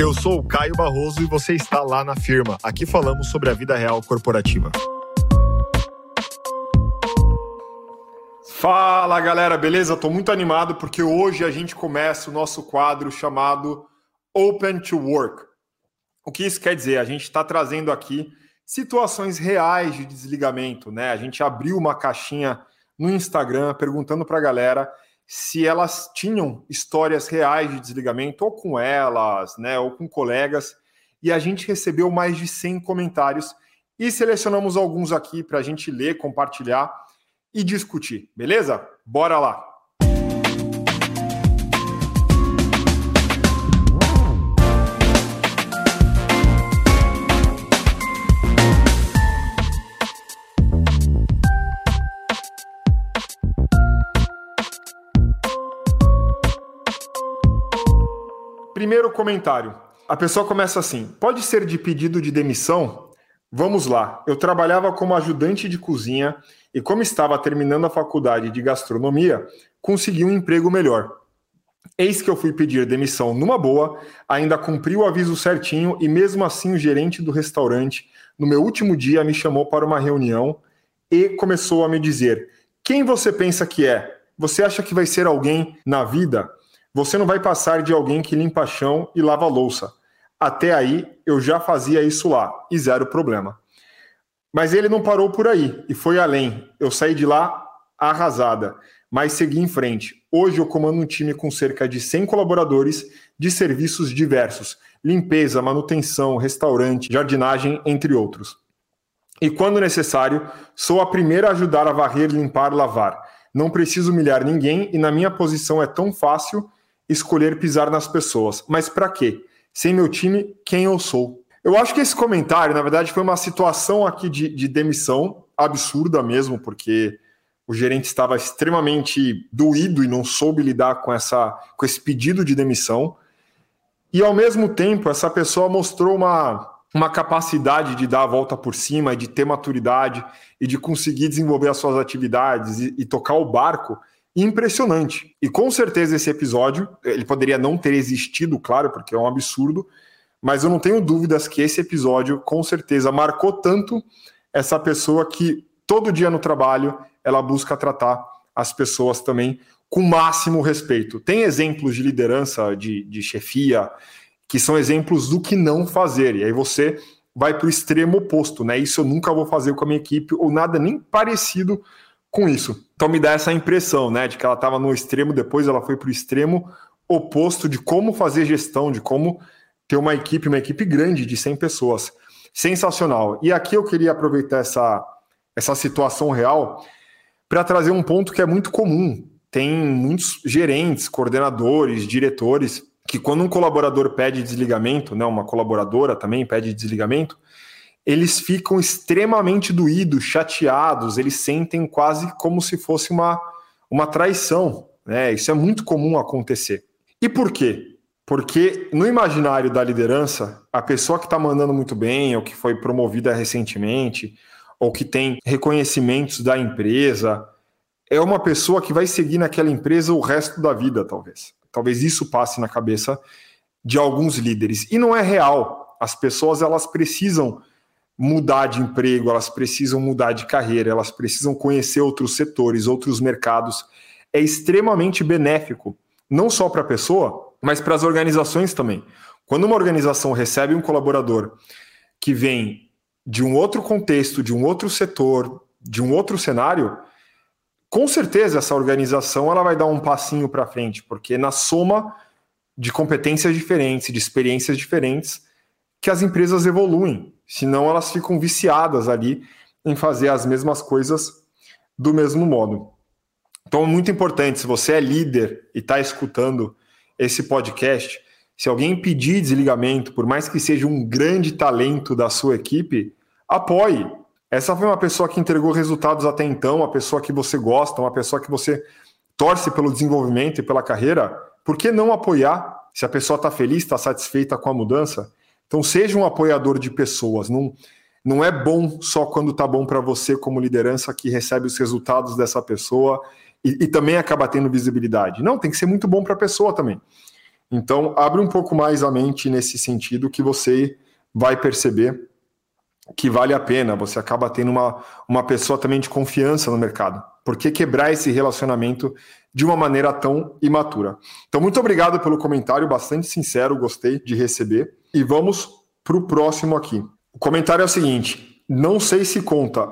Eu sou o Caio Barroso e você está lá na firma. Aqui falamos sobre a vida real corporativa. Fala galera, beleza? Estou muito animado porque hoje a gente começa o nosso quadro chamado Open to Work. O que isso quer dizer? A gente está trazendo aqui situações reais de desligamento, né? A gente abriu uma caixinha no Instagram perguntando para a galera se elas tinham histórias reais de desligamento, ou com elas, né, ou com colegas, e a gente recebeu mais de 100 comentários e selecionamos alguns aqui para a gente ler, compartilhar e discutir, beleza? Bora lá! Primeiro comentário. A pessoa começa assim: pode ser de pedido de demissão? Vamos lá. Eu trabalhava como ajudante de cozinha e, como estava terminando a faculdade de gastronomia, consegui um emprego melhor. Eis que eu fui pedir demissão numa boa, ainda cumpri o aviso certinho e, mesmo assim, o gerente do restaurante, no meu último dia, me chamou para uma reunião e começou a me dizer: Quem você pensa que é? Você acha que vai ser alguém na vida? Você não vai passar de alguém que limpa chão e lava louça. Até aí eu já fazia isso lá e zero problema. Mas ele não parou por aí e foi além. Eu saí de lá arrasada, mas segui em frente. Hoje eu comando um time com cerca de 100 colaboradores de serviços diversos: limpeza, manutenção, restaurante, jardinagem, entre outros. E quando necessário, sou a primeira a ajudar a varrer, limpar, lavar. Não preciso humilhar ninguém e na minha posição é tão fácil escolher pisar nas pessoas. Mas para quê? Sem meu time, quem eu sou? Eu acho que esse comentário, na verdade, foi uma situação aqui de, de demissão absurda mesmo, porque o gerente estava extremamente doído e não soube lidar com, essa, com esse pedido de demissão. E ao mesmo tempo, essa pessoa mostrou uma, uma capacidade de dar a volta por cima, de ter maturidade e de conseguir desenvolver as suas atividades e, e tocar o barco impressionante. E com certeza esse episódio, ele poderia não ter existido, claro, porque é um absurdo, mas eu não tenho dúvidas que esse episódio com certeza marcou tanto essa pessoa que todo dia no trabalho ela busca tratar as pessoas também com máximo respeito. Tem exemplos de liderança, de, de chefia, que são exemplos do que não fazer. E aí você vai para o extremo oposto, né? Isso eu nunca vou fazer com a minha equipe, ou nada nem parecido com isso. Então me dá essa impressão, né, de que ela estava no extremo, depois ela foi para o extremo oposto de como fazer gestão, de como ter uma equipe, uma equipe grande de 100 pessoas. Sensacional. E aqui eu queria aproveitar essa, essa situação real para trazer um ponto que é muito comum. Tem muitos gerentes, coordenadores, diretores que quando um colaborador pede desligamento, né, uma colaboradora também pede desligamento, eles ficam extremamente doídos, chateados, eles sentem quase como se fosse uma, uma traição. Né? Isso é muito comum acontecer. E por quê? Porque no imaginário da liderança, a pessoa que está mandando muito bem, ou que foi promovida recentemente, ou que tem reconhecimentos da empresa, é uma pessoa que vai seguir naquela empresa o resto da vida, talvez. Talvez isso passe na cabeça de alguns líderes. E não é real. As pessoas elas precisam mudar de emprego, elas precisam mudar de carreira, elas precisam conhecer outros setores, outros mercados. É extremamente benéfico, não só para a pessoa, mas para as organizações também. Quando uma organização recebe um colaborador que vem de um outro contexto, de um outro setor, de um outro cenário, com certeza essa organização ela vai dar um passinho para frente, porque na soma de competências diferentes, de experiências diferentes, que as empresas evoluem senão elas ficam viciadas ali em fazer as mesmas coisas do mesmo modo. Então, muito importante, se você é líder e está escutando esse podcast, se alguém pedir desligamento, por mais que seja um grande talento da sua equipe, apoie. Essa foi uma pessoa que entregou resultados até então, uma pessoa que você gosta, uma pessoa que você torce pelo desenvolvimento e pela carreira. Por que não apoiar? Se a pessoa está feliz, está satisfeita com a mudança, então, seja um apoiador de pessoas. Não, não é bom só quando está bom para você, como liderança, que recebe os resultados dessa pessoa e, e, também acaba tendo visibilidade. Não, tem que ser muito bom para a pessoa também. Então, abre um pouco mais a mente nesse sentido que você vai perceber que vale a pena. Você acaba tendo uma, uma pessoa também de confiança no mercado. Por que quebrar esse relacionamento de uma maneira tão imatura? Então, muito obrigado pelo comentário, bastante sincero, gostei de receber. E vamos para o próximo aqui. O comentário é o seguinte: não sei se conta,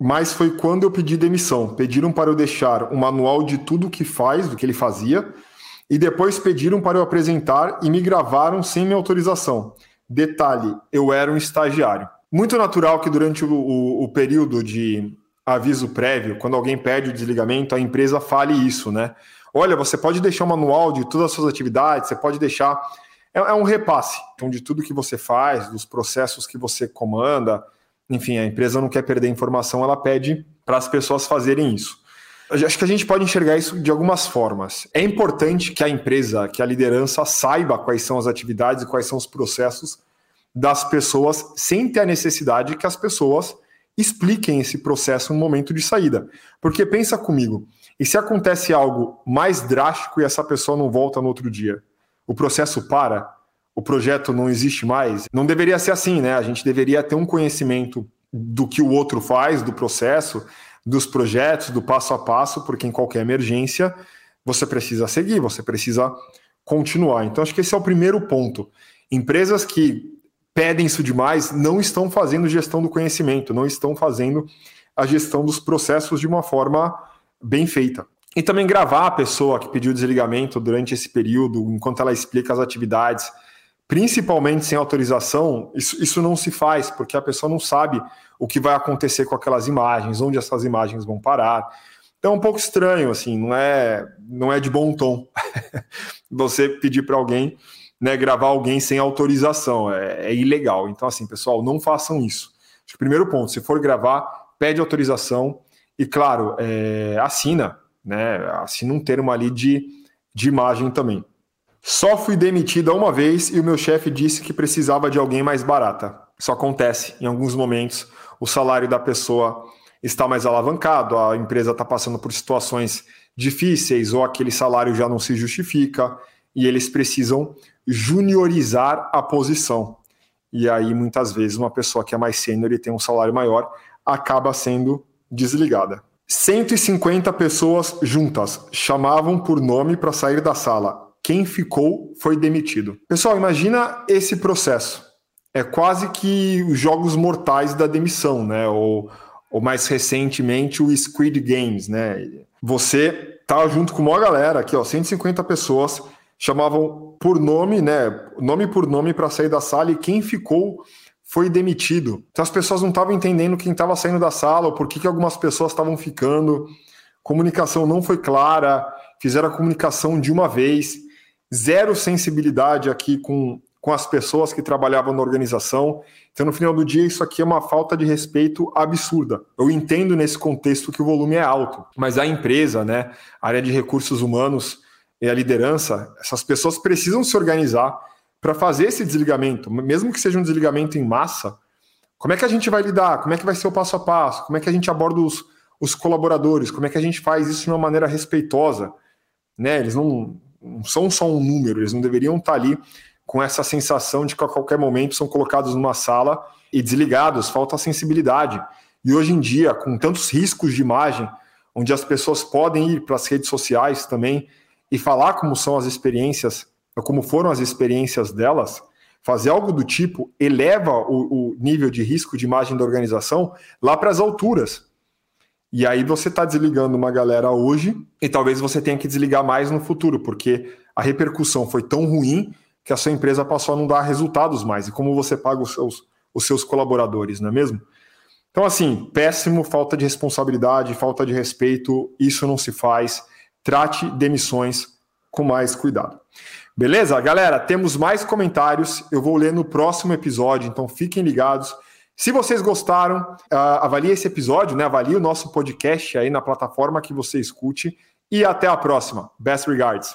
mas foi quando eu pedi demissão. Pediram para eu deixar um manual de tudo o que faz, do que ele fazia, e depois pediram para eu apresentar e me gravaram sem minha autorização. Detalhe, eu era um estagiário. Muito natural que durante o, o, o período de aviso prévio, quando alguém pede o desligamento, a empresa fale isso, né? Olha, você pode deixar um manual de todas as suas atividades, você pode deixar. É, é um repasse então, de tudo que você faz, dos processos que você comanda. Enfim, a empresa não quer perder informação, ela pede para as pessoas fazerem isso. Acho que a gente pode enxergar isso de algumas formas. É importante que a empresa, que a liderança saiba quais são as atividades e quais são os processos das pessoas, sem ter a necessidade que as pessoas expliquem esse processo no momento de saída. Porque pensa comigo, e se acontece algo mais drástico e essa pessoa não volta no outro dia? O processo para? O projeto não existe mais? Não deveria ser assim, né? A gente deveria ter um conhecimento do que o outro faz, do processo, dos projetos, do passo a passo, porque em qualquer emergência você precisa seguir, você precisa continuar. Então, acho que esse é o primeiro ponto. Empresas que pedem isso demais não estão fazendo gestão do conhecimento, não estão fazendo a gestão dos processos de uma forma bem feita. E também gravar a pessoa que pediu desligamento durante esse período, enquanto ela explica as atividades, principalmente sem autorização, isso, isso não se faz, porque a pessoa não sabe o que vai acontecer com aquelas imagens, onde essas imagens vão parar. Então é um pouco estranho, assim, não é, não é de bom tom você pedir para alguém né, gravar alguém sem autorização, é, é, ilegal. Então, assim, pessoal, não façam isso. Acho que primeiro ponto, se for gravar, pede autorização e, claro, é, assina, né, assina um termo ali de, de imagem também. Só fui demitida uma vez e o meu chefe disse que precisava de alguém mais barata. Isso acontece em alguns momentos o salário da pessoa está mais alavancado, a empresa está passando por situações difíceis ou aquele salário já não se justifica e eles precisam juniorizar a posição. E aí, muitas vezes, uma pessoa que é mais sênior e tem um salário maior acaba sendo desligada. 150 pessoas juntas chamavam por nome para sair da sala. Quem ficou foi demitido. Pessoal, imagina esse processo é quase que os jogos mortais da demissão, né? Ou, ou mais recentemente o Squid Games, né? Você tá junto com uma galera aqui, ó, 150 pessoas chamavam por nome, né? Nome por nome para sair da sala e quem ficou foi demitido. Então as pessoas não estavam entendendo quem estava saindo da sala ou por que, que algumas pessoas estavam ficando. Comunicação não foi clara, fizeram a comunicação de uma vez, zero sensibilidade aqui com com as pessoas que trabalhavam na organização. Então, no final do dia, isso aqui é uma falta de respeito absurda. Eu entendo nesse contexto que o volume é alto, mas a empresa, né, a área de recursos humanos e a liderança, essas pessoas precisam se organizar para fazer esse desligamento, mesmo que seja um desligamento em massa. Como é que a gente vai lidar? Como é que vai ser o passo a passo? Como é que a gente aborda os, os colaboradores? Como é que a gente faz isso de uma maneira respeitosa? Né? Eles não, não são só um número, eles não deveriam estar ali com essa sensação de que a qualquer momento são colocados numa sala e desligados, falta sensibilidade. E hoje em dia, com tantos riscos de imagem, onde as pessoas podem ir para as redes sociais também e falar como são as experiências, como foram as experiências delas, fazer algo do tipo eleva o, o nível de risco de imagem da organização lá para as alturas. E aí você está desligando uma galera hoje e talvez você tenha que desligar mais no futuro, porque a repercussão foi tão ruim que a sua empresa passou a não dar resultados mais. E como você paga os seus, os seus colaboradores, não é mesmo? Então, assim, péssimo, falta de responsabilidade, falta de respeito, isso não se faz. Trate demissões com mais cuidado. Beleza? Galera, temos mais comentários. Eu vou ler no próximo episódio, então fiquem ligados. Se vocês gostaram, uh, avalie esse episódio, né? Avalie o nosso podcast aí na plataforma que você escute. E até a próxima. Best regards.